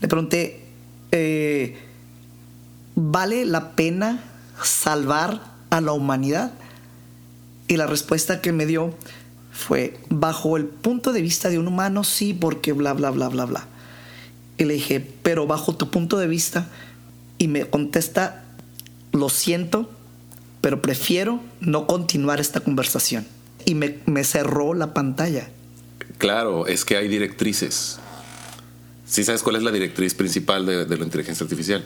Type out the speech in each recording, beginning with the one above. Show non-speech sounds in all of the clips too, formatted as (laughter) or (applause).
Le pregunté, eh, ¿vale la pena salvar a la humanidad? Y la respuesta que me dio fue, bajo el punto de vista de un humano, sí, porque bla, bla, bla, bla, bla. Y le dije, pero bajo tu punto de vista, y me contesta, lo siento, pero prefiero no continuar esta conversación. Y me, me cerró la pantalla. Claro, es que hay directrices. ¿Sí sabes cuál es la directriz principal de, de la inteligencia artificial?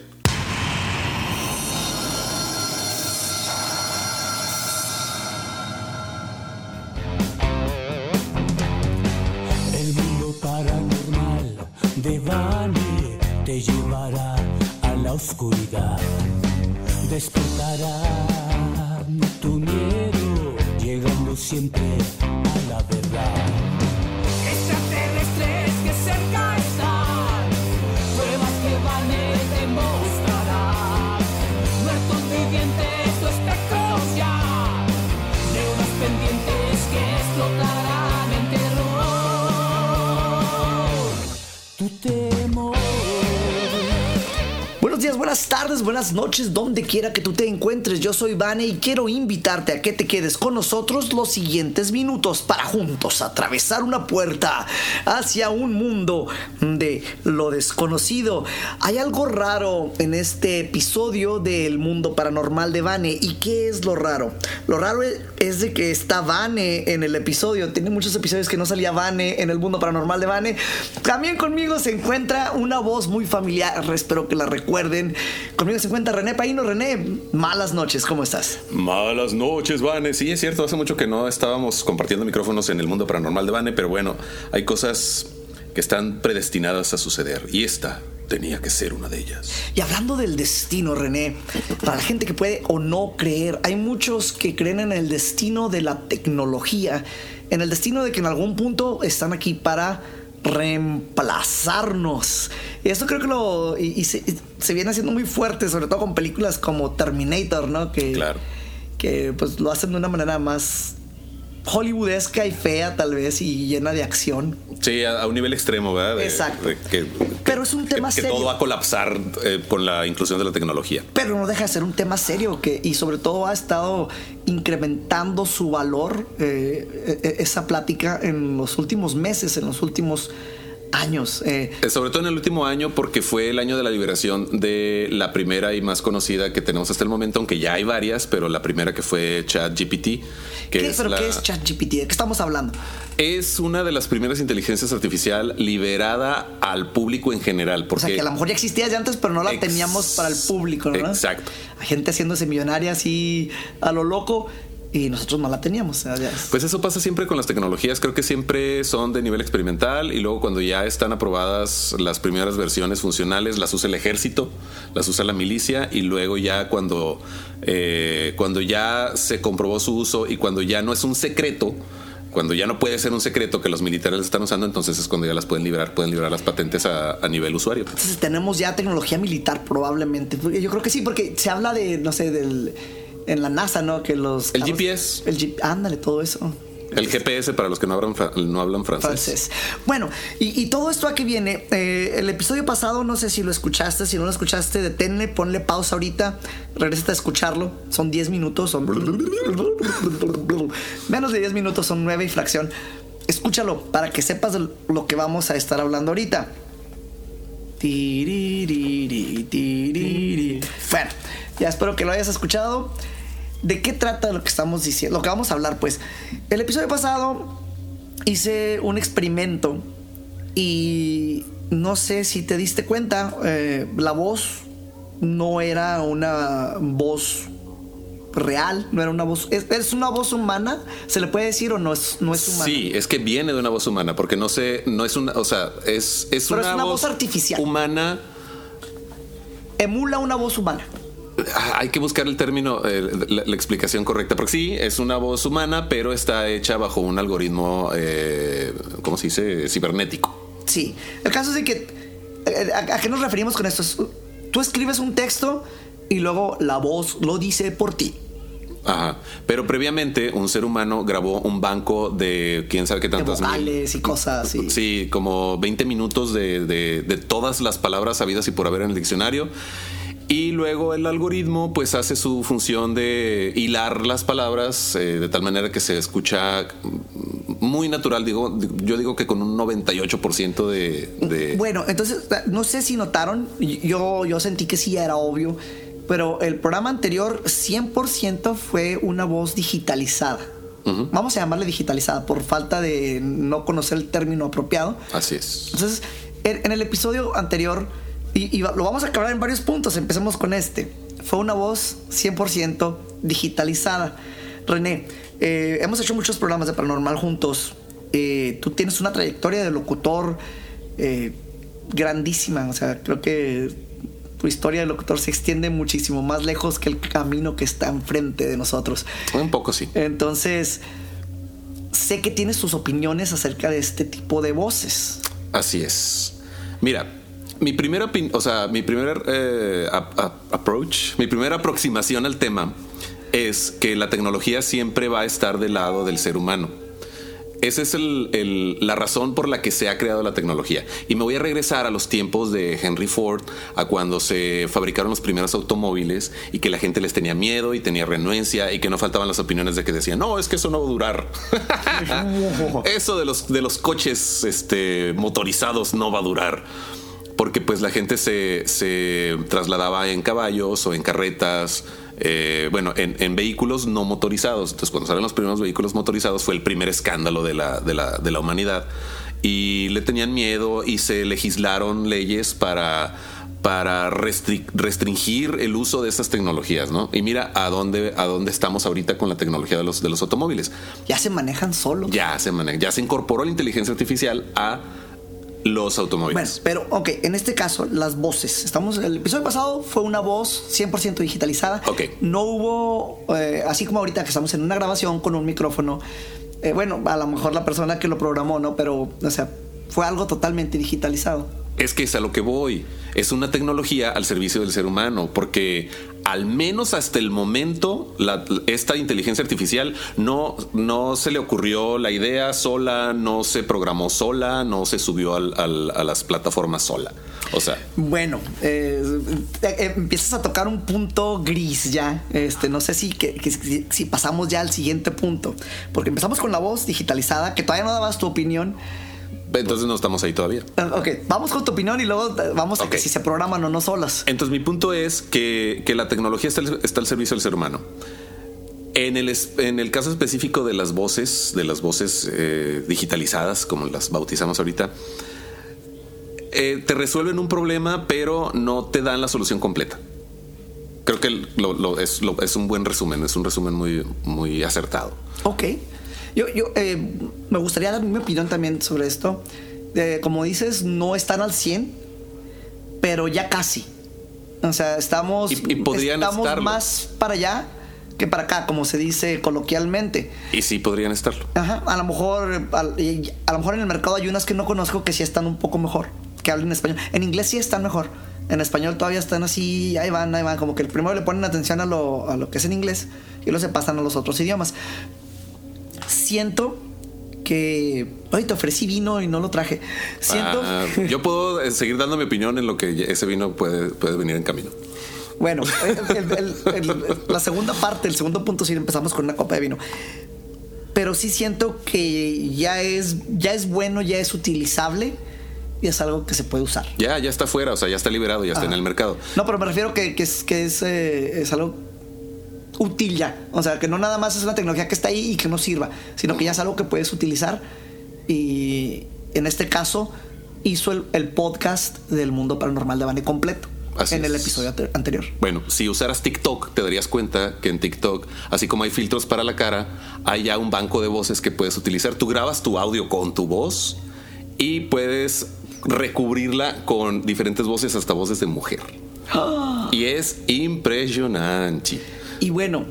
Buenas tardes, buenas noches, donde quiera que tú te encuentres. Yo soy Vane y quiero invitarte a que te quedes con nosotros los siguientes minutos para juntos atravesar una puerta hacia un mundo de lo desconocido. Hay algo raro en este episodio del mundo paranormal de Vane. ¿Y qué es lo raro? Lo raro es de que está Vane en el episodio. Tiene muchos episodios que no salía Vane en el mundo paranormal de Vane. También conmigo se encuentra una voz muy familiar. Espero que la recuerden. Conmigo se encuentra René Paino. René, malas noches. ¿Cómo estás? Malas noches, Vane. Sí, es cierto, hace mucho que no estábamos compartiendo micrófonos en el mundo paranormal de Vane, pero bueno, hay cosas que están predestinadas a suceder y esta tenía que ser una de ellas. Y hablando del destino, René, para la gente que puede o no creer, hay muchos que creen en el destino de la tecnología, en el destino de que en algún punto están aquí para reemplazarnos. Y esto creo que lo. Y, y se, se viene haciendo muy fuerte, sobre todo con películas como Terminator, ¿no? Que, Claro. que pues lo hacen de una manera más hollywoodesca y fea, tal vez, y llena de acción. Sí, a, a un nivel extremo, ¿verdad? De- Exacto. de que, Pero es un tema que, que serio. todo va a colapsar eh, con la inclusión de la tecnología. pero no deja de ser un tema serio que y sobre todo ha estado incrementando su valor eh, e- e- esa plática en los últimos meses, en los últimos años. Eh, Eh, Sobre todo en el último año, porque fue el año de la liberación de la primera y más conocida que tenemos hasta el momento, aunque ya hay varias, pero la primera que fue ChatGPT, que ¿qué, es, ¿Pero la- qué es ChatGPT? ¿De qué estamos hablando? es una de las primeras inteligencias artificial liberada al público en general. O Porque sea, que a lo mejor ya existía ya antes, pero no la Ex- teníamos para el público, ¿no? Exacto. Hay gente haciéndose millonaria así a lo loco y nosotros no la teníamos. es- Pues eso pasa siempre con las tecnologías, creo que siempre son de nivel experimental y luego cuando ya están aprobadas las primeras versiones funcionales las usa el ejército, las usa la milicia y luego ya cuando, eh, cuando ya se comprobó su uso y cuando ya no es un secreto, cuando ya no puede ser un secreto que los militares están usando, entonces es cuando ya las pueden liberar, pueden liberar las patentes a, a nivel usuario. Entonces tenemos ya tecnología militar probablemente. Yo creo que sí, porque se habla de, no sé, del en la NASA, ¿no? Que los El GPS. el G- ándale, todo eso. El GPS para los que no hablan, no hablan francés. francés. Bueno, y, y todo esto a qué viene. Eh, el episodio pasado, no sé si lo escuchaste, si no lo escuchaste, deténle, ponle pausa ahorita, regresa a escucharlo. Son 10 minutos, son menos de 10 minutos, son 9 y fracción. Escúchalo para que sepas lo que vamos a estar hablando ahorita. Bueno, ya espero que lo hayas escuchado. ¿De qué trata lo que estamos diciendo? Lo que vamos a hablar, pues. El episodio pasado hice un experimento y no sé si te diste cuenta, eh, la voz no era una voz real, no era una voz. ¿Es, es una voz humana? ¿Se le puede decir o no es, no es humana? Sí, es que viene de una voz humana, porque no sé, no es una, o sea, es, es, Pero una, es una voz artificial. Humana. Emula una voz humana. Hay que buscar el término, eh, la, la explicación correcta, porque sí, es una voz humana, pero está hecha bajo un algoritmo, eh, ¿cómo se dice? Cibernético. Sí. El caso es de que. eh, ¿A, a qué nos referimos con esto? Es, Tú escribes un texto y luego la voz lo dice por ti. Ajá. Pero previamente un ser humano grabó un banco de quién sabe qué De tantas mil- vocales y cosas así. Sí, como 20 minutos de, de- de todas las palabras sabidas y por haber en el diccionario. Y luego el algoritmo pues hace su función de hilar las palabras eh, de tal manera que se escucha muy natural. Digo, yo digo que con un 98% de, de... Bueno, entonces, no sé si notaron, yo, yo sentí que sí era obvio, pero el programa anterior 100% fue una voz digitalizada. Vamos a llamarle digitalizada por falta de no conocer el término apropiado. Así es. Entonces, en, en el episodio anterior, y, lo vamos a acabar en varios puntos, empecemos con este. Fue una voz 100% digitalizada. René, eh, hemos hecho muchos programas de paranormal juntos. Eh, tú tienes una trayectoria de locutor eh, grandísima. O sea, creo que tu historia de locutor se extiende muchísimo más lejos que el camino que está enfrente de nosotros. Un poco sí. Entonces, sé que tienes tus opiniones acerca de este tipo de voces. Así es. Mira, mi primera, o sea, mi primer eh, ap- ap- approach, mi primera aproximación al tema es que la tecnología siempre va a estar del lado del ser humano. Esa es el- el- la razón por la que se ha creado la tecnología. Y me voy a regresar a los tiempos de Henry Ford, a cuando se fabricaron los primeros automóviles y que la gente les tenía miedo y tenía renuencia y que no faltaban las opiniones de que decían, no, es que eso no va a durar. (laughs) eso de los, de los coches este, motorizados no va a durar. Porque pues la gente se, se trasladaba en caballos o en carretas, eh, bueno, en, en vehículos no motorizados. Entonces cuando salen los primeros vehículos motorizados fue el primer escándalo de la, de la, de la humanidad. Y le tenían miedo y se legislaron leyes para, para restri- restringir el uso de estas tecnologías, ¿no? Y mira a dónde, a dónde estamos ahorita con la tecnología de los, de los automóviles Ya se manejan solos. ya se maneja, ya se incorporó la inteligencia artificial a los Bueno, automóviles. pero ok, en este caso, las voces. Estamos, el episodio pasado fue una voz 100% digitalizada. Ok. No hubo, eh, así como ahorita que estamos en una grabación con un micrófono. eh, bueno, a lo mejor la persona que lo programó, ¿no? Pero, o sea, fue algo totalmente digitalizado. Es que es a lo que voy. Es una tecnología al servicio del ser humano, porque al menos hasta el momento la- esta inteligencia artificial no, no se le ocurrió la idea sola, no se programó sola, no se subió al- al- a las plataformas sola. O sea, Bueno, eh, eh, empiezas a tocar un punto gris ya. Este, no sé si, que- si pasamos ya al siguiente punto. Porque empezamos con la voz digitalizada, que todavía no dabas tu opinión. Entonces no estamos ahí todavía. Eh, Ok, vamos con tu opinión y luego eh, vamos a que si se programan o no solas. Entonces mi punto es que, que la tecnología está, al- está al servicio del ser humano. En el, en el caso específico de las voces, de las voces eh, digitalizadas, como las bautizamos ahorita, eh, te resuelven un problema, pero no te dan la solución completa. Creo que lo- lo- es, lo- es un buen resumen, es un resumen muy, muy acertado. Ok. Yo, yo eh, me gustaría dar mi opinión también sobre esto. Eh, como dices, no están al 100, pero ya casi. O sea, estamos, Y- y podrían estamos estarlo. más para allá que para acá, como se dice coloquialmente. Y sí podrían estarlo. Ajá, a lo mejor a, lo mejor en el mercado hay unas que no conozco que sí están un poco mejor, que hablen español. En inglés sí están mejor. En español todavía están así, ahí van, ahí van, como que el primero le ponen atención a lo, a lo que es en inglés y luego se pasan a los otros idiomas. Siento que... Ay, te ofrecí vino y no lo traje. Siento... Ah, yo puedo eh, seguir dando mi opinión en lo que ese vino puede, puede venir en camino. Bueno, (laughs) el- el- el- la segunda parte, el segundo punto, sí empezamos con una copa de vino. Pero sí siento que ya es, ya es bueno, ya es utilizable y es algo que se puede usar. Ya, ya está fuera, o sea, ya está liberado, ya está en el mercado. No, pero me refiero que, que es, que es, eh, es algo útil ya. O sea, que no nada más es una tecnología que está ahí y que no sirva, sino que ya es algo que puedes utilizar. Y en este caso, hizo el, el podcast del mundo paranormal de Bane completo Así en el es. episodio ante- anterior. Bueno, si usaras TikTok, te darías cuenta que en TikTok, así como hay filtros para la cara, hay ya un banco de voces que puedes utilizar. Tú grabas tu audio con tu voz y puedes recubrirla con diferentes voces, hasta voces de mujer. Y es impresionante. Y bueno,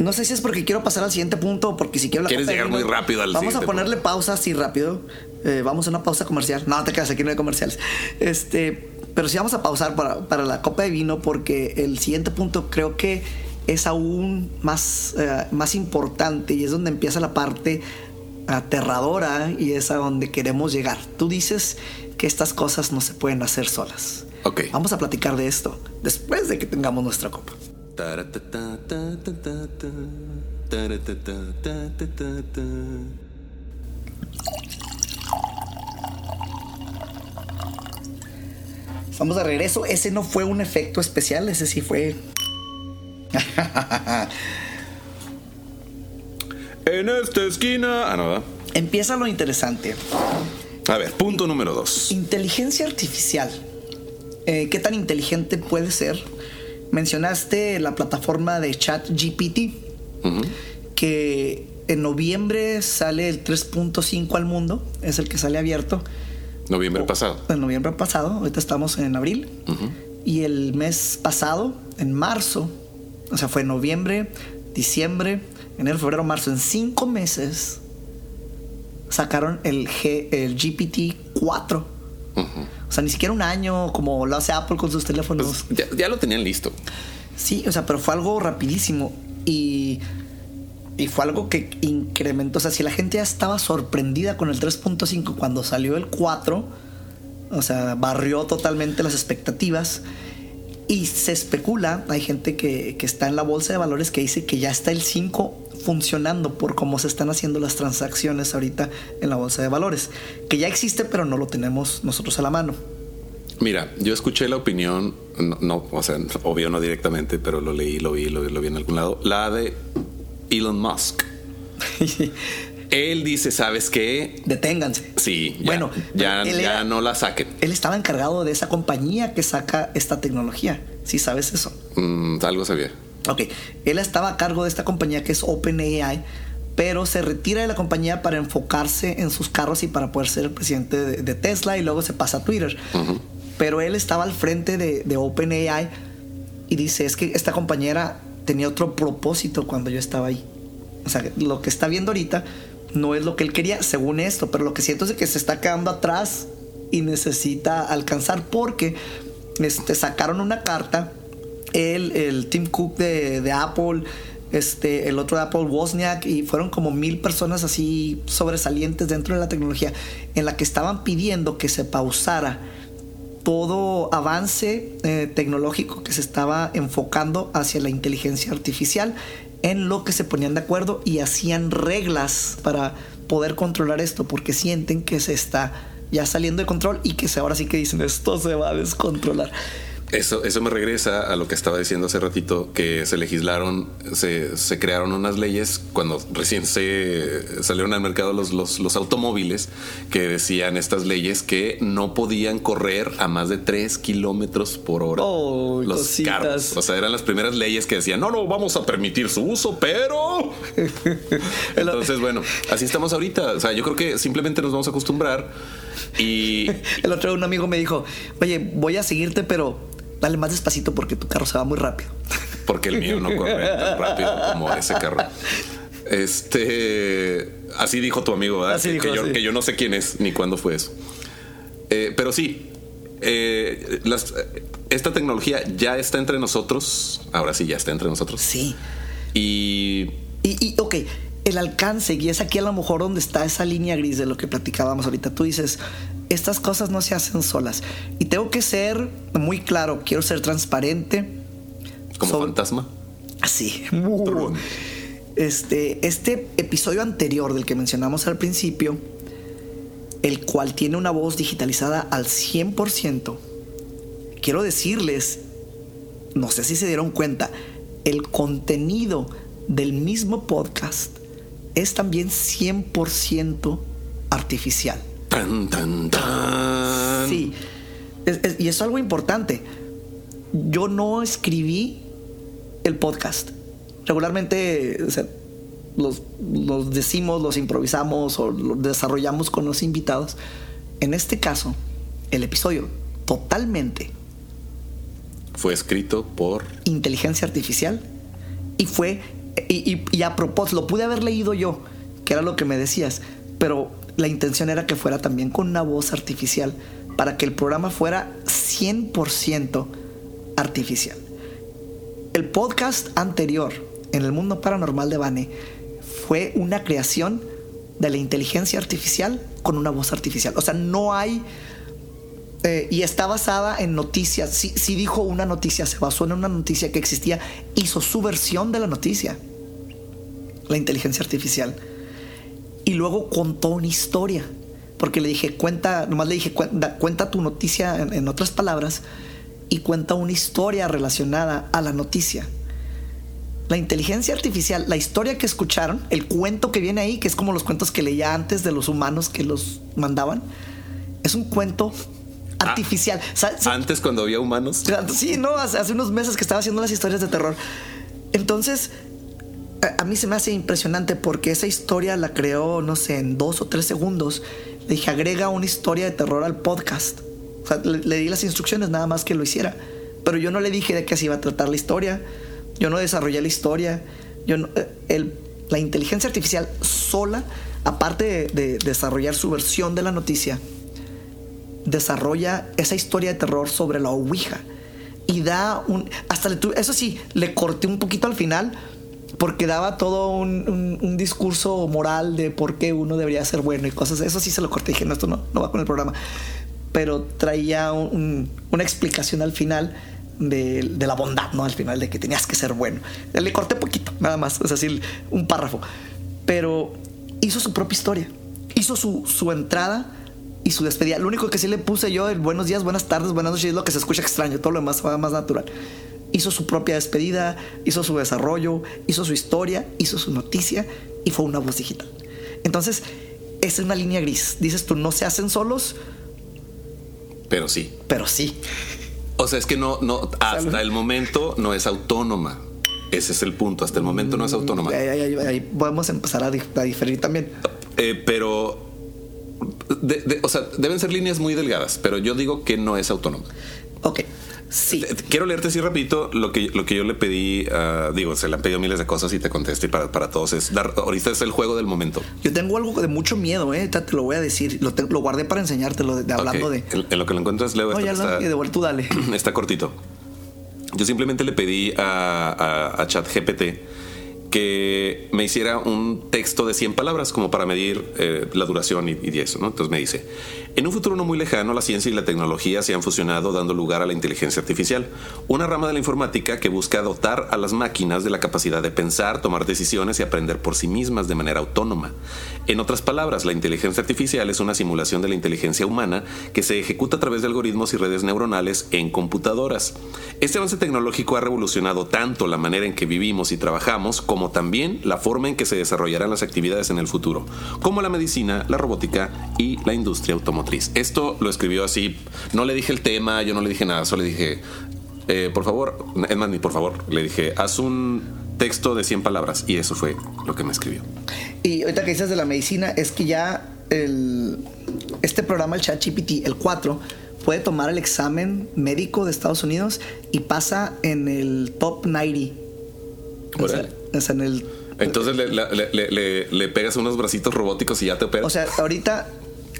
no sé si es porque quiero pasar al siguiente punto o porque si quiero la Quieres llegar muy rápido al Vamos a ponerle pausa así rápido. Eh, vamos a una pausa comercial. No, te quedas aquí, no hay comerciales. Este, pero sí vamos a pausar para, para la copa de vino porque el siguiente punto creo que es aún más, eh, más importante y es donde empieza la parte aterradora y es a donde queremos llegar. Tú dices que estas cosas no se pueden hacer solas. Ok. Vamos a platicar de esto después de que tengamos nuestra copa. Estamos de regreso. Ese no fue un efecto especial, ese sí fue. (laughs) En esta esquina. Ah, no. Empieza lo interesante. A ver, punto número dos. Inteligencia artificial. Eh, ¿Qué tan inteligente puede ser? Mencionaste la plataforma de ChatGPT, Ujú. que en noviembre sale el 3.5 al mundo, es el que sale abierto. Noviembre pasado. En noviembre pasado, ahorita estamos en abril. Y el mes pasado, en marzo, o sea, fue noviembre, diciembre, enero, febrero, marzo, en cinco meses sacaron el, G, el GPT 4. Ujú. O sea, ni siquiera un año como lo hace Apple con sus teléfonos. Pues ya, ya lo tenían listo. Sí, o sea, pero fue algo rapidísimo. Y, y fue algo que incrementó. O sea, si la gente ya estaba sorprendida con el 3.5 cuando salió el 4, o sea, barrió totalmente las expectativas. Y se especula, hay gente que, que está en la bolsa de valores que dice que ya está el 5 funcionando por cómo se están haciendo las transacciones ahorita en la bolsa de valores. Que ya existe, pero no lo tenemos nosotros a la mano. Mira, yo escuché la opinión, no, no, o sea, obvio no directamente, pero lo leí, lo vi, lo, lo vi en algún lado, la de Elon Musk. (laughs) Él dice, ¿sabes qué? Deténganse. Sí, ya, Bueno, ya, ya era- no la saquen. Él estaba encargado de esa compañía que saca esta tecnología. Si sabes eso. Mm, algo sabía. Ok, él estaba a cargo de esta compañía que es OpenAI, pero se retira de la compañía para enfocarse en sus carros y para poder ser el presidente de, de Tesla y luego se pasa a Twitter. Pero él estaba al frente de, de OpenAI y dice, es que esta compañera tenía otro propósito cuando yo estaba ahí. O sea, lo que está viendo ahorita no es lo que él quería, según esto, pero lo que siento es que se está quedando atrás y necesita alcanzar porque este, sacaron una carta, él, el Tim Cook de, de Apple, este, el otro de Apple, Wozniak, y fueron como mil personas así sobresalientes dentro de la tecnología, en la que estaban pidiendo que se pausara todo avance eh, tecnológico que se estaba enfocando hacia la inteligencia artificial, en lo que se ponían de acuerdo y hacían reglas para poder controlar esto, porque sienten que se está ya saliendo de control y que ahora sí que dicen esto se va a descontrolar. Eso, eso me regresa a lo que estaba diciendo hace ratito, que se legislaron, se, se crearon unas leyes cuando recién se salieron al mercado los, los, los automóviles que decían estas leyes que no podían correr a más de 3 kilómetros por hora. Oh, los cositas. carros. O sea, eran las primeras leyes que decían, no, no, vamos a permitir su uso, pero... (laughs) Entonces, bueno, así estamos ahorita. O sea, yo creo que simplemente nos vamos a acostumbrar y... (laughs) El otro día un amigo me dijo, oye, voy a seguirte, pero dale más despacito porque tu carro se va muy rápido. porque el mío no corre tan rápido como ese carro. Este, así dijo tu amigo, ¿verdad? Así que, dijo, que yo, así. que yo no sé quién es ni cuándo fue eso. Eh, pero sí, eh, las- esta tecnología ya está entre nosotros. Ahora sí, ya está entre nosotros. Sí. Y Y, y, ok, el alcance, y es aquí a lo mejor donde está esa línea gris de lo que platicábamos ahorita. Tú dices, estas cosas no se hacen solas. Y tengo que ser muy claro, quiero ser transparente. como fantasma. Así. Este, este episodio anterior del que mencionamos al principio, el cual tiene una voz digitalizada al 100%, quiero decirles, no sé si se dieron cuenta, el contenido del mismo podcast es también 100% artificial. Tan, tan, tan. Sí. Es- es- y eso es algo importante. Yo no escribí el podcast. Regularmente o sea, los, los decimos, los improvisamos o los desarrollamos con los invitados. En este caso, el episodio totalmente Fue escrito por. inteligencia artificial y fue y, y- y a propósito lo pude haber leído yo que era lo que me decías pero la intención era que fuera también con una voz artificial para que el programa fuera 100% artificial el podcast anterior en el mundo paranormal de Bane fue una creación de la inteligencia artificial con una voz artificial. O sea, no hay... eh, y está basada en noticias. Si, si dijo una noticia, se basó en una noticia que existía, hizo su versión de la noticia. La inteligencia artificial. Y luego contó una historia. Porque le dije, cuenta, nomás le dije, cuenta, cuenta tu noticia en, en otras palabras y cuenta una historia relacionada a la noticia. La inteligencia artificial, la historia que escucharon, el cuento que viene ahí, que es como los cuentos que leía antes de los humanos que los mandaban, es un cuento artificial. Sa- sa- Antes, cuando había humanos. Sí, no, hace, hace unos meses que estaba haciendo las historias de terror. Entonces, a, mí se me hace impresionante porque esa historia la creó, no sé, en dos o tres segundos. Le dije, agrega una historia de terror al podcast. Le, di las instrucciones nada más que lo hiciera. Pero yo no le dije de qué se iba a tratar la historia. Yo no desarrollé la historia. Yo no- eh, la inteligencia artificial sola, aparte de- de desarrollar su versión de la noticia, desarrolla esa historia de terror sobre la Ouija y da un hasta le eso sí le corté un poquito al final porque daba todo un, un- un discurso moral de por qué uno debería ser bueno y cosas. Eso sí se lo corté dije no esto no, no va con el programa pero traía un- un- una explicación al final de, de la bondad no al final de que tenías que ser bueno. Le corté poquito nada más es decir un párrafo. Pero hizo su propia historia hizo su, su entrada y su despedida. Lo único que sí le puse yo, el buenos días, buenas tardes, buenas noches, es lo que se escucha extraño, todo lo demás va más natural. Hizo su propia despedida, hizo su desarrollo, hizo su historia, hizo su noticia y fue una voz digital. Entonces, esa es una línea gris. Dices tú, no se hacen solos, Pero sí. pero sí. O sea, es que no, no, hasta el momento no es autónoma. Ese es el punto. Hasta el momento no es autónoma. Ahí, ahí- ahí- ahí podemos empezar a, dif- a diferir también. Eh, pero, de- de- o sea, deben ser líneas muy delgadas, pero yo digo que no es autónoma. Ok, sí. Eh, Quiero leerte así rapidito lo que, lo que yo le pedí, ah, digo, se le han pedido miles de cosas y te contesté para, para todos. Es dar, ahorita es el juego del momento. Yo tengo algo de mucho miedo, ¿eh? Te lo voy a decir. Lo, te- lo guardé para enseñártelo, de, de- hablando Ok, de... En, en lo que lo encuentras, leo No, ya está- y de vuelta tú dale. (clears throat) está cortito. Yo simplemente le pedí a, a, a ChatGPT que me hiciera un texto de 100 palabras como para medir eh, la duración y, y eso, ¿no? Entonces me dice, en un futuro no muy lejano la ciencia y la tecnología se han fusionado dando lugar a la inteligencia artificial, una rama de la informática que busca dotar a las máquinas de la capacidad de pensar, tomar decisiones y aprender por sí mismas de manera autónoma. En otras palabras, la inteligencia artificial es una simulación de la inteligencia humana que se ejecuta a través de algoritmos y redes neuronales en computadoras. Este avance tecnológico ha revolucionado tanto la manera en que vivimos y trabajamos como también la forma en que se desarrollarán las actividades en el futuro, como la medicina, la robótica y la industria automotriz. Esto lo escribió así, no le dije el tema, yo no le dije nada, solo le dije, eh, por favor, es más, ni por favor, le dije, haz un texto de 100 palabras y eso fue lo que me escribió. Y ahorita que dices de la medicina, es que ya el, este programa, el ChatGPT, el 4, puede tomar el examen médico de Estados Unidos y pasa en el top 90. O sea, Órale. o sea, en el. Entonces le, le- le- le- le pegas unos bracitos robóticos y ya te operas. O sea, ahorita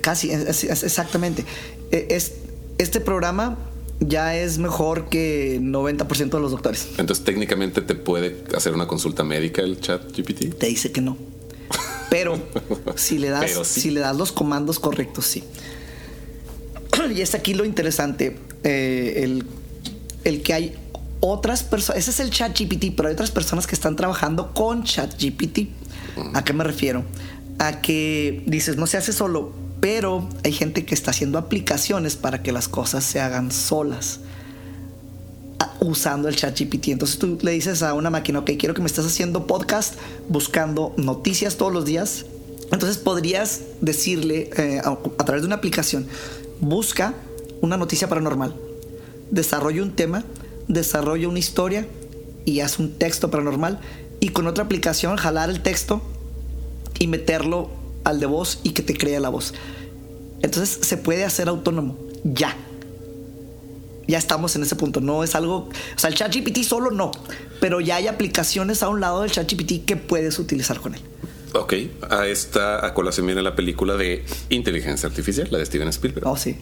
casi, es- es- es exactamente. E- Es, este programa ya es mejor que 90% de los doctores. Entonces técnicamente te puede hacer una consulta médica el chat GPT. Te dice que no. Pero si le das, Pero sí. si le das los comandos correctos, sí. Y es aquí lo interesante, eh, el, el que hay otras personas, ese es el chat GPT, pero hay otras personas que están trabajando con chat GPT. ¿A qué me refiero? A que dices, no se hace solo, pero hay gente que está haciendo aplicaciones para que las cosas se hagan solas usando el chat GPT. Entonces tú le dices a una máquina, ok, quiero que me estés haciendo podcast buscando noticias todos los días. Entonces podrías decirle eh, a, a través de una aplicación, busca una noticia paranormal, desarrolla un tema, desarrolla una historia y haz un texto paranormal. Y con otra aplicación jalar el texto y meterlo al de voz y que te crea la voz. Entonces se puede hacer autónomo, ya. Ya estamos en ese punto. No es algo. O sea, el ChatGPT solo no. Pero ya hay aplicaciones a un lado del ChatGPT que puedes utilizar con él. Ok, a esta a colación viene la película de inteligencia artificial, la de Steven Spielberg. Oh, sí.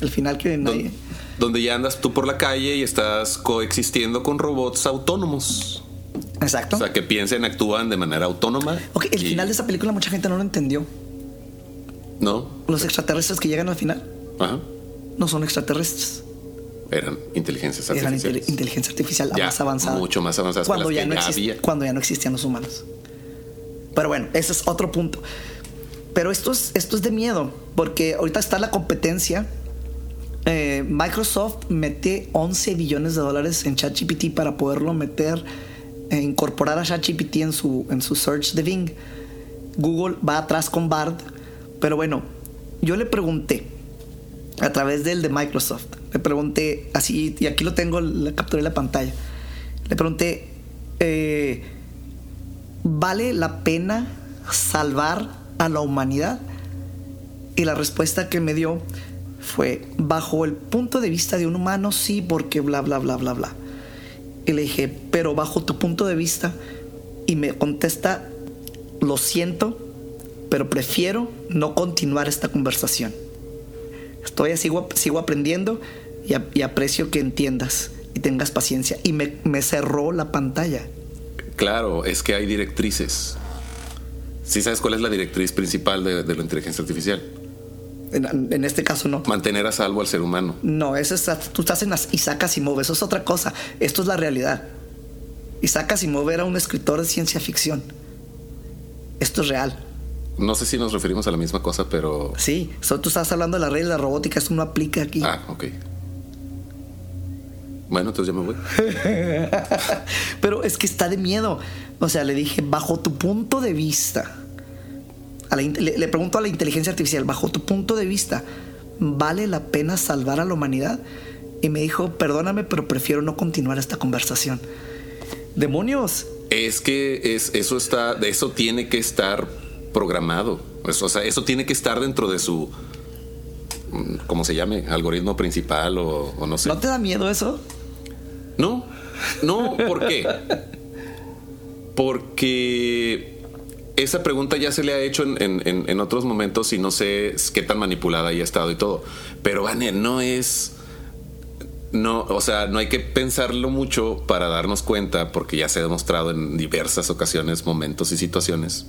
El final que nadie. Don- donde ya andas tú por la calle y estás coexistiendo con robots autónomos. Exacto. O sea, que piensen, actúan de manera autónoma. ok, el y- final de esa película mucha gente no lo entendió. No. Los extraterrestres que llegan al final Ajá. no son extraterrestres. Eran inteligencias Eran artificiales. inte- inteligencia artificial Ya, más avanzada. mucho más avanzadas que cuando ya no ya exist- había. Cuando ya no existían los humanos. Pero bueno, ese es otro punto. Pero esto es, esto es de miedo, porque ahorita está la competencia. Eh, Microsoft mete 11 billones de dólares en ChatGPT para poderlo meter, incorporar a ChatGPT en su, en su search de Bing. Google va atrás con Bard. Pero bueno, yo le pregunté a través del de Microsoft. Le pregunté así, y aquí lo tengo, la capturé la pantalla. Le pregunté, eh, ¿vale la pena salvar a la humanidad? Y la respuesta que me dio fue, bajo el punto de vista de un humano, sí, porque bla, bla, bla, bla, bla. Y le dije, pero bajo tu punto de vista, y me contesta, lo siento, pero prefiero no continuar esta conversación. Estoy, sigo, sigo aprendiendo y, aprecio que entiendas y tengas paciencia. Y me, cerró la pantalla. Claro, es que hay directrices. ¿Sí sabes cuál es la directriz principal de la inteligencia artificial? En, en este caso no. Mantener a salvo al ser humano. No, eso es, tú estás en las Isaac Asimov, eso es otra cosa. Esto es la realidad. Isaac Asimov era un escritor de ciencia ficción. Esto es real. No sé si nos referimos a la misma cosa, pero... Sí, so, tú estás hablando de la regla de la robótica, esto no aplica aquí. Ah, ok. Bueno, entonces ya me voy. (laughs) Pero es que está de miedo. O sea, le dije, bajo tu punto de vista, a la in- le, le pregunto a la inteligencia artificial, bajo tu punto de vista, ¿vale la pena salvar a la humanidad? Y me dijo, perdóname, pero prefiero no continuar esta conversación. Demonios. Es que es, eso está, eso tiene que estar programado. Pues, o sea, eso tiene que estar dentro de su, mm, ¿cómo se llame? Algoritmo principal o, o no sé. ¿No te da miedo eso? No, no, ¿por qué? (laughs) Porque esa pregunta ya se le ha hecho en, en- en- otros momentos y no sé qué tan manipulada haya estado y todo. Pero, Vane, no es. No, o sea, no hay que pensarlo mucho para darnos cuenta, porque ya se ha demostrado en diversas ocasiones, momentos y situaciones,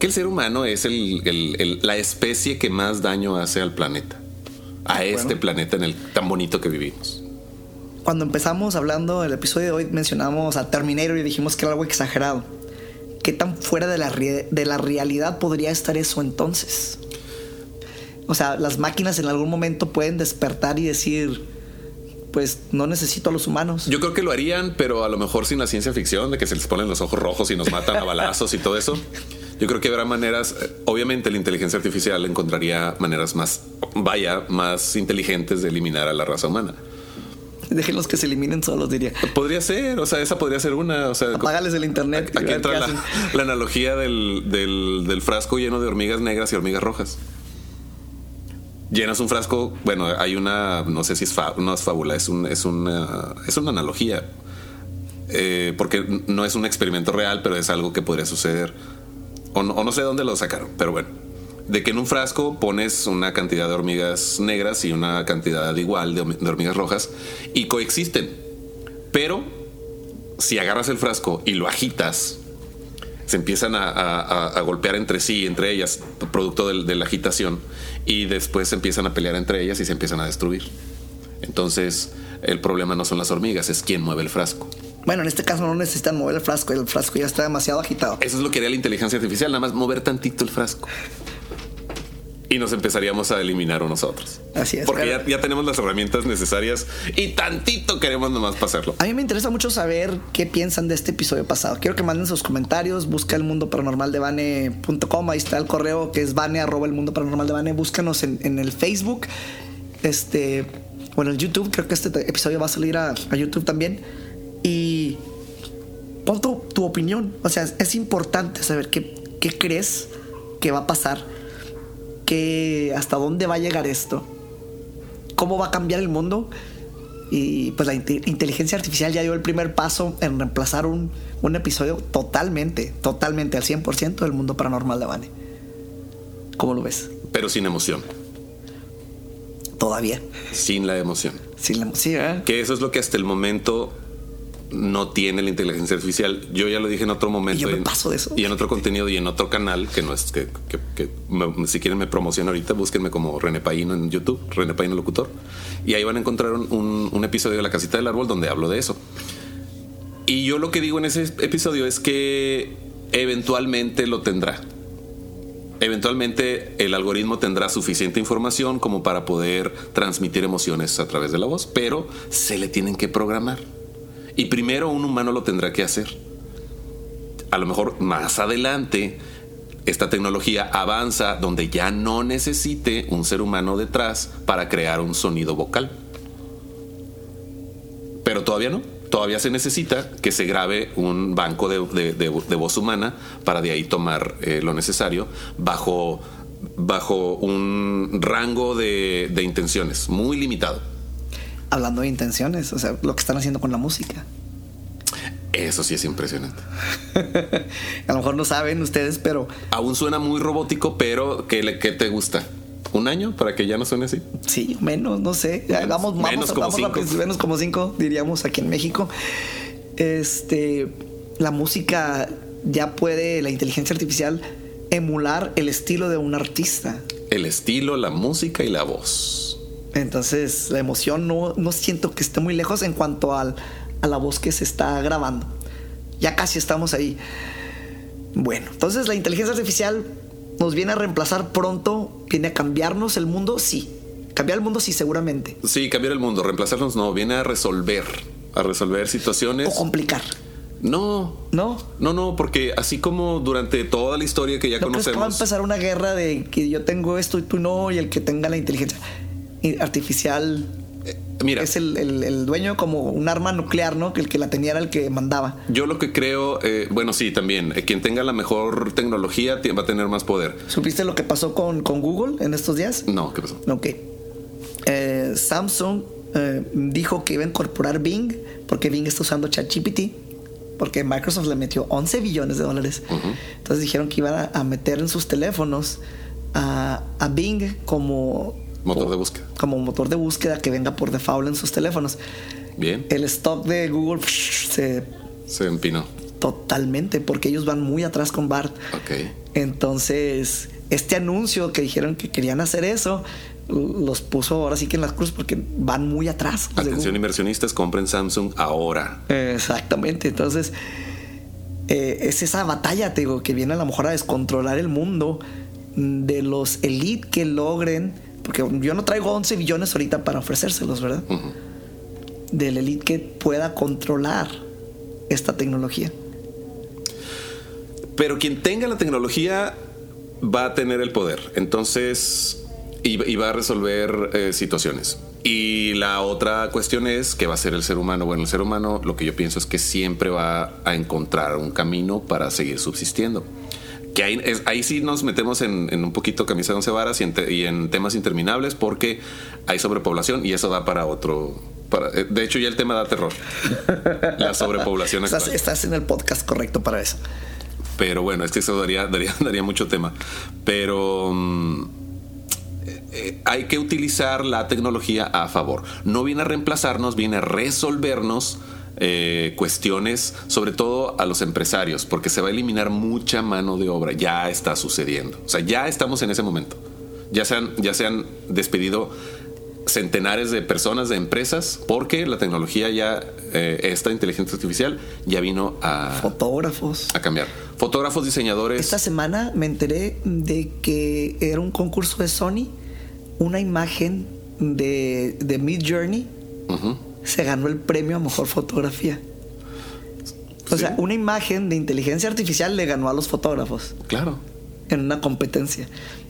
que el ser humano es el- el- el- la especie que más daño hace al planeta. A este planeta en el tan bonito que vivimos. Cuando empezamos hablando el episodio de hoy, mencionamos a Terminator y dijimos que era algo exagerado. ¿Qué tan fuera de la, de la realidad podría estar eso entonces? O sea, las máquinas en algún momento pueden despertar y decir, pues no necesito a los humanos. Yo creo que lo harían, pero a lo mejor sin la ciencia ficción de que se les ponen los ojos rojos y nos matan a balazos y todo eso. Yo creo que habrá maneras, eh, obviamente la inteligencia artificial encontraría maneras más, vaya, más inteligentes de eliminar a la raza humana. (laughs) Déjenlos que se eliminen solos, diría. Podría ser, o sea, esa podría ser una, o sea, Apágales el internet. aquí entra la, analogía del, del- del frasco lleno de hormigas negras y hormigas rojas. Llenas un frasco, bueno, hay una, no sé si es, fa- no es fábula, es, un, es, una, es una analogía. Eh, porque no es un experimento real, pero es algo que podría suceder. O no, o no sé dónde lo sacaron, pero bueno. De que en un frasco pones una cantidad de hormigas negras y una cantidad igual de, hormi- de hormigas rojas y coexisten. Pero si agarras el frasco y lo agitas, se empiezan a, a- a- a golpear entre sí, entre ellas, producto de la agitación, y después se empiezan a pelear entre ellas y se empiezan a destruir. Entonces, el problema no son las hormigas, es quién mueve el frasco. Bueno, en este caso no necesitan mover el frasco, el frasco ya está demasiado agitado. Eso es lo que haría la inteligencia artificial, nada más mover tantito el frasco. Y nos empezaríamos a eliminar unos a otros. Así es. Porque ya, ya tenemos las herramientas necesarias y tantito queremos nomás pasarlo. A mí me interesa mucho saber qué piensan de este episodio pasado. Quiero que manden sus comentarios. Busca el mundo paranormal de Bane.com. Ahí está el correo que es Bane arroba el mundo paranormal de Bane. Búscanos en, en el Facebook. Este. Bueno, el YouTube. Creo que este te- episodio va a salir a, a YouTube también. Y. Pon tu, tu opinión. O sea, es importante saber qué, qué crees que va a pasar. Hasta dónde va a llegar esto. Cómo va a cambiar el mundo. Y pues la inte- inteligencia artificial ya dio el primer paso en reemplazar un, un episodio totalmente, totalmente al 100% del mundo paranormal de Bane. ¿Cómo lo ves? Pero sin emoción. todavía. sin la emoción. Sí, la, ¿verdad? Que eso es lo que hasta el momento no tiene la inteligencia artificial. Yo ya lo dije en otro momento. Y yo me en- paso de eso. Y en otro contenido y en otro canal, que no es que, que- que me- si quieren me promociono ahorita, búsquenme como René Paino en YouTube, René Paino Locutor. Y ahí van a encontrar un, un- un episodio de La Casita del Árbol donde hablo de eso. Y yo lo que digo en ese episodio es que eventualmente lo tendrá. Eventualmente el algoritmo tendrá suficiente información como para poder transmitir emociones a través de la voz, pero se le tienen que programar. Y primero un humano lo tendrá que hacer. A lo mejor más adelante esta tecnología avanza donde ya no necesite un ser humano detrás para crear un sonido vocal. Pero todavía no. Todavía se necesita que se grabe un banco de, voz humana para de ahí tomar eh, lo necesario bajo, bajo un rango de intenciones muy limitado. Hablando de intenciones, o sea, lo que están haciendo con la música. Eso sí es impresionante. (laughs) A lo mejor no saben ustedes, pero Aún suena muy robótico, pero ¿qué, le- qué te gusta? ¿Un año para que ya no suene así? sí, menos, no sé. Menos- vamos, vamos, menos como vamos cinco. rápido, menos como cinco, diríamos aquí en México. Este, la música ya puede, la inteligencia artificial, emular el estilo de un artista. El estilo, la música y la voz. Entonces, la emoción no, no siento que esté muy lejos en cuanto al, a la voz que se está grabando. Ya casi estamos ahí. Bueno, entonces la inteligencia artificial nos viene a reemplazar pronto, viene a cambiarnos el mundo, sí. Cambiar el mundo, sí, seguramente. Sí, cambiar el mundo, reemplazarnos no, viene a resolver, a resolver situaciones. O complicar, No, ¿no? no, no, porque así como durante toda la historia que ya ¿No crees que va a conocemos, empezar una guerra de que yo tengo esto y tú no? Y el que tenga la inteligencia artificial mira, es el, el- el dueño como un arma nuclear, ¿no? Que el que la tenía era el que mandaba. yo lo que creo, eh, bueno, sí, también, eh, quien tenga la mejor tecnología va a tener más poder. ¿Supiste lo que pasó con, con Google en estos días? No, ¿qué pasó? Ok. Eh, Samsung eh, dijo que iba a incorporar Bing porque Bing está usando ChatGPT. Porque Microsoft le metió 11 billones de dólares. Entonces dijeron que iban a, a meter en sus teléfonos a, a Bing como, Motor de búsqueda. Como motor de búsqueda que venga por default en sus teléfonos. Bien, El stock de Google se se empinó. totalmente porque ellos van muy atrás con BART. Ok. Entonces, este anuncio que dijeron que querían hacer eso, los puso ahora sí que en las cruz porque van muy atrás. Atención inversionistas, compren Samsung ahora. Exactamente. Entonces, eh, es esa batalla, te digo, que viene a lo mejor a descontrolar el mundo de los elite que logren, porque yo no traigo 11 billones ahorita para ofrecérselos, ¿verdad? Ujú. Del elite que pueda controlar esta tecnología. Pero quien tenga la tecnología va a tener el poder. Entonces, y, y va a resolver eh, situaciones. Y la otra cuestión es qué va a ser el ser humano. Bueno, el ser humano lo que yo pienso es que siempre va a encontrar un camino para seguir subsistiendo. Que ahí, es- ahí sí nos metemos en, en un poquito camisa de once varas y en, te- y en temas interminables porque hay sobrepoblación y eso da para otro. Para, eh, de hecho, ya el tema da terror. La sobrepoblación Estás, estás en el podcast correcto para eso. Pero bueno, es que eso daría, daría, (laughs) daría mucho tema. Pero mm, eh, eh, hay que utilizar la tecnología a favor. No viene a reemplazarnos, viene a resolvernos eh, cuestiones, sobre todo a los empresarios, porque se va a eliminar mucha mano de obra. Ya está sucediendo. O sea, ya estamos en ese momento. Ya se han, ya se han despedido centenares de personas, de empresas, porque la tecnología ya, eh, esta inteligencia artificial ya vino a, Fotógrafos. a cambiar. Fotógrafos, diseñadores. Esta semana me enteré de que era un concurso de Sony, una imagen de, de Mid Journey. Se ganó el premio a mejor fotografía. O Sí. sea, una imagen de inteligencia artificial le ganó a los fotógrafos Claro. en una competencia.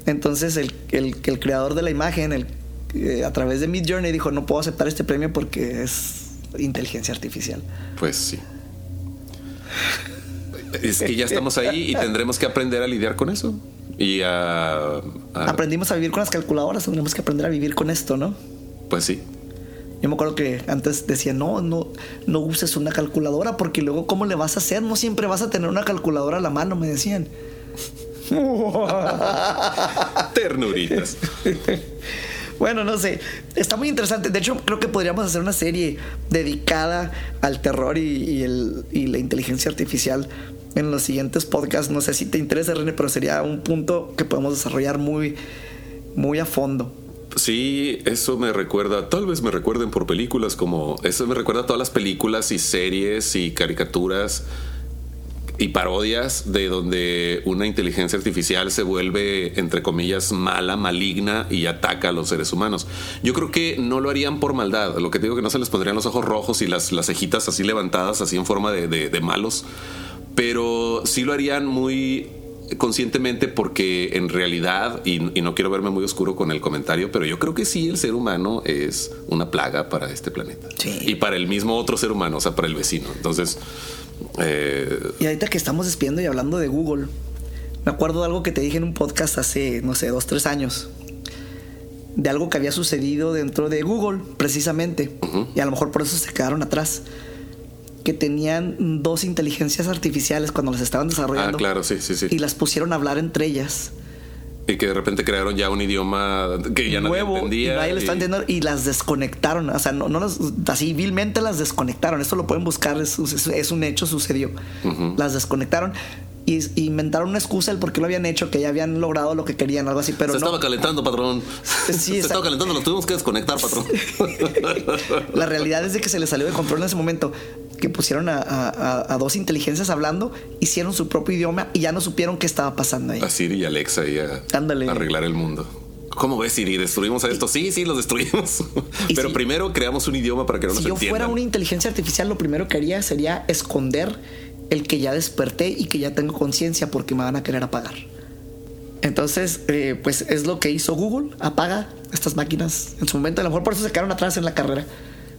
Entonces el, el, el creador de la imagen, el, eh, a través de Mid Journey, dijo, no puedo aceptar este premio porque es inteligencia artificial. Pues sí. Es que ya estamos ahí y tendremos que aprender a lidiar con eso. Y a. a- Aprendimos a vivir con las calculadoras, tendremos que aprender a vivir con esto, ¿no? pues sí. Yo me acuerdo que antes decía, no, no, no uses una calculadora porque luego ¿cómo le vas a hacer? No siempre vas a tener una calculadora a la mano, me decían. (laughs) Ternuritas. (laughs) Bueno, no sé. Está muy interesante. De hecho, creo que podríamos hacer una serie dedicada al terror y, y el, y la inteligencia artificial en los siguientes podcasts. No sé si te interesa, René, pero sería un punto que podemos desarrollar muy, muy a fondo. Sí, eso me recuerda, tal vez me recuerden por películas como, eso me recuerda a todas las películas y series y caricaturas y parodias de donde una inteligencia artificial se vuelve, entre comillas, mala, maligna y ataca a los seres humanos. Yo creo que no lo harían por maldad. Lo que te digo que no se les pondrían los ojos rojos y las, las cejitas así levantadas, así en forma de, malos. Pero sí lo harían muy conscientemente porque en realidad, y, y no quiero verme muy oscuro con el comentario, pero yo creo que sí el ser humano es una plaga para este planeta. Sí. Y para el mismo otro ser humano, o sea, para el vecino. Entonces, eh, Y ahorita que estamos despidiendo y hablando de Google, me acuerdo de algo que te dije en un podcast hace, no sé, dos, tres años. De algo que había sucedido dentro de Google, precisamente. Y a lo mejor por eso se quedaron atrás. Que tenían dos inteligencias artificiales cuando las estaban desarrollando. ah, claro, sí, sí, sí. Y las pusieron a hablar entre ellas. Y que de repente crearon ya un idioma que ya nadie nuevo entendía. y nadie lo está y- entendiendo y las desconectaron. O sea, no, no las, así vilmente las desconectaron. Esto lo pueden buscar, es, un hecho, sucedió. Las desconectaron y y inventaron una excusa el por qué lo habían hecho, que ya habían logrado lo que querían, algo así, pero se no. estaba calentando, patrón. Sí, se exacto. estaba calentando, lo tuvimos que desconectar, patrón. (laughs) La realidad es de que se les salió de control en ese momento. Que pusieron a, a- a- a dos inteligencias hablando, hicieron su propio idioma y ya no supieron qué estaba pasando ahí. a Siri y Alexa y a Ándale. arreglar el mundo. ¿Cómo ves, Siri? ¿Destruimos a esto? Sí, sí, los destruimos. (laughs) Pero si- primero creamos un idioma para que no si nos yo entiendan. fuera una inteligencia artificial, lo primero que haría sería esconder el que ya desperté y que ya tengo conciencia porque me van a querer apagar. Entonces, eh, pues es lo que hizo Google, apaga estas máquinas en su momento. A lo mejor por eso se quedaron atrás en la carrera.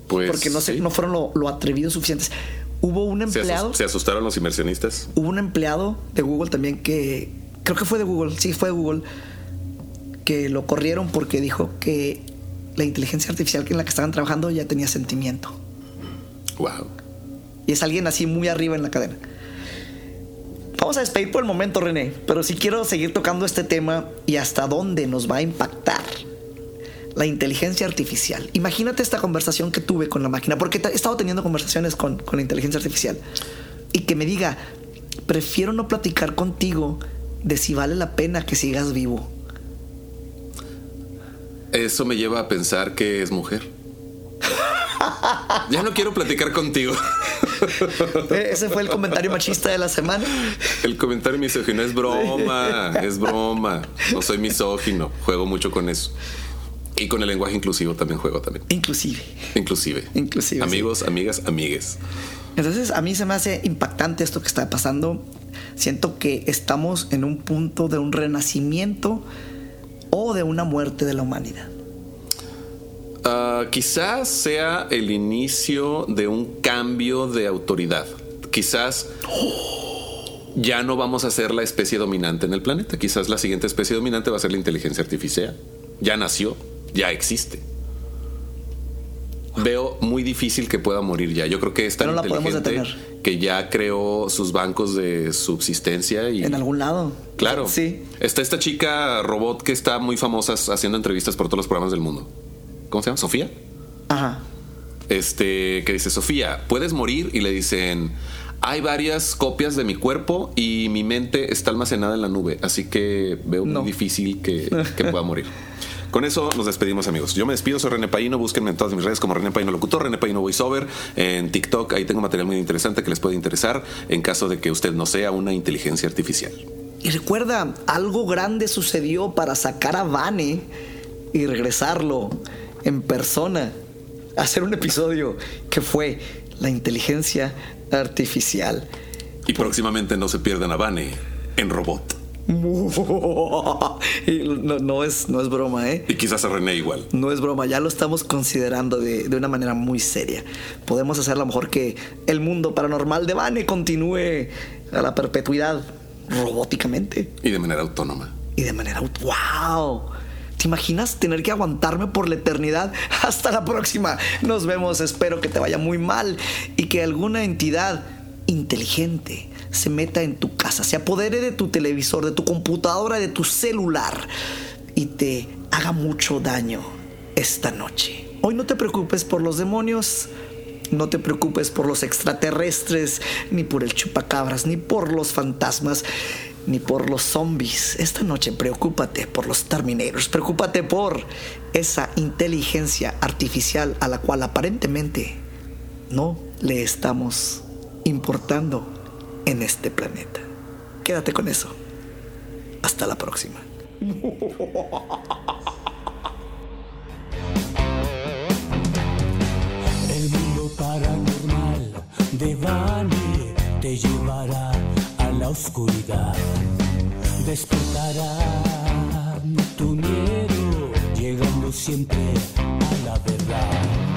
Pues, porque no, se- sí. no fueron lo, lo atrevidos suficientes. Hubo un ¿Se, asus- empleado, se asustaron los inversionistas. hubo un empleado de Google también que creo que fue de Google, sí fue de Google, que lo corrieron porque dijo que la inteligencia artificial en la que estaban trabajando ya tenía sentimiento. Wow. Y es alguien así muy arriba en la cadena. Vamos a despedir por el momento, René, pero sí quiero seguir tocando este tema y hasta dónde nos va a impactar la inteligencia artificial. Imagínate esta conversación que tuve con la máquina, porque he estado teniendo conversaciones con, con la inteligencia artificial y que me diga, prefiero no platicar contigo de si vale la pena que sigas vivo. Eso me lleva a pensar que es mujer. ya no quiero platicar contigo. (laughs) Eh, Ese fue el comentario machista de la semana. El comentario misógino es broma, es broma. No soy misógino, juego mucho con eso. Y con el lenguaje inclusivo también juego también. Inclusive. Inclusive. Inclusive, sí. Amigos, amigas, amigues. Entonces a mí se me hace impactante esto que está pasando. Siento que estamos en un punto de un renacimiento o de una muerte de la humanidad. Ah, quizás sea el inicio de un cambio de autoridad. Quizás ya no vamos a ser la especie dominante en el planeta. Quizás la siguiente especie dominante va a ser la inteligencia artificial. Ya nació, ya existe. Veo muy difícil que pueda morir ya. Yo creo que es tan Pero inteligente que ya creó sus bancos de subsistencia y En algún lado. Claro. Sí. Está esta chica robot que está muy famosa haciendo entrevistas por todos los programas del mundo. ¿Cómo se llama? Sofía. Ajá. Este, que dice, Sofía, puedes morir y le dicen, hay varias copias de mi cuerpo y mi mente está almacenada en la nube, así que veo No. muy difícil que, que pueda morir. (laughs) Con eso nos despedimos amigos. Yo me despido, soy René Paino, búsquenme en todas mis redes como René Paino Locutor, René Paino Voiceover, en TikTok, ahí tengo material muy interesante que les puede interesar en caso de que usted no sea una inteligencia artificial. Y recuerda, algo grande sucedió para sacar a Vane y regresarlo en persona. Hacer un episodio que fue la inteligencia artificial. Y próximamente no se pierdan a Vane en robot. (laughs) Y no, no es, no es broma, ¿eh? Y quizás a René igual. No es broma, ya lo estamos considerando de, de una manera muy seria. Podemos hacer a lo mejor que el mundo paranormal de Vane continúe a la perpetuidad robóticamente Y de manera autónoma. y de manera... aut- ¡Wow! ¿Te imaginas tener que aguantarme por la eternidad? (laughs) Hasta la próxima. Nos vemos. Espero que te vaya muy mal y que alguna entidad inteligente se meta en tu casa, se apodere de tu televisor, de tu computadora, de tu celular y te haga mucho daño. esta noche. Hoy no te preocupes por los demonios, no te preocupes por los extraterrestres, ni por el chupacabras, ni por los fantasmas, ni por los zombies. Esta noche preocúpate por los terminators, preocúpate por esa inteligencia artificial a la cual aparentemente no le estamos importando en este planeta. Quédate con eso. Hasta la próxima. El mundo paranormal de Bani te llevará a la oscuridad. Despertará tu miedo, llegando siempre a la verdad.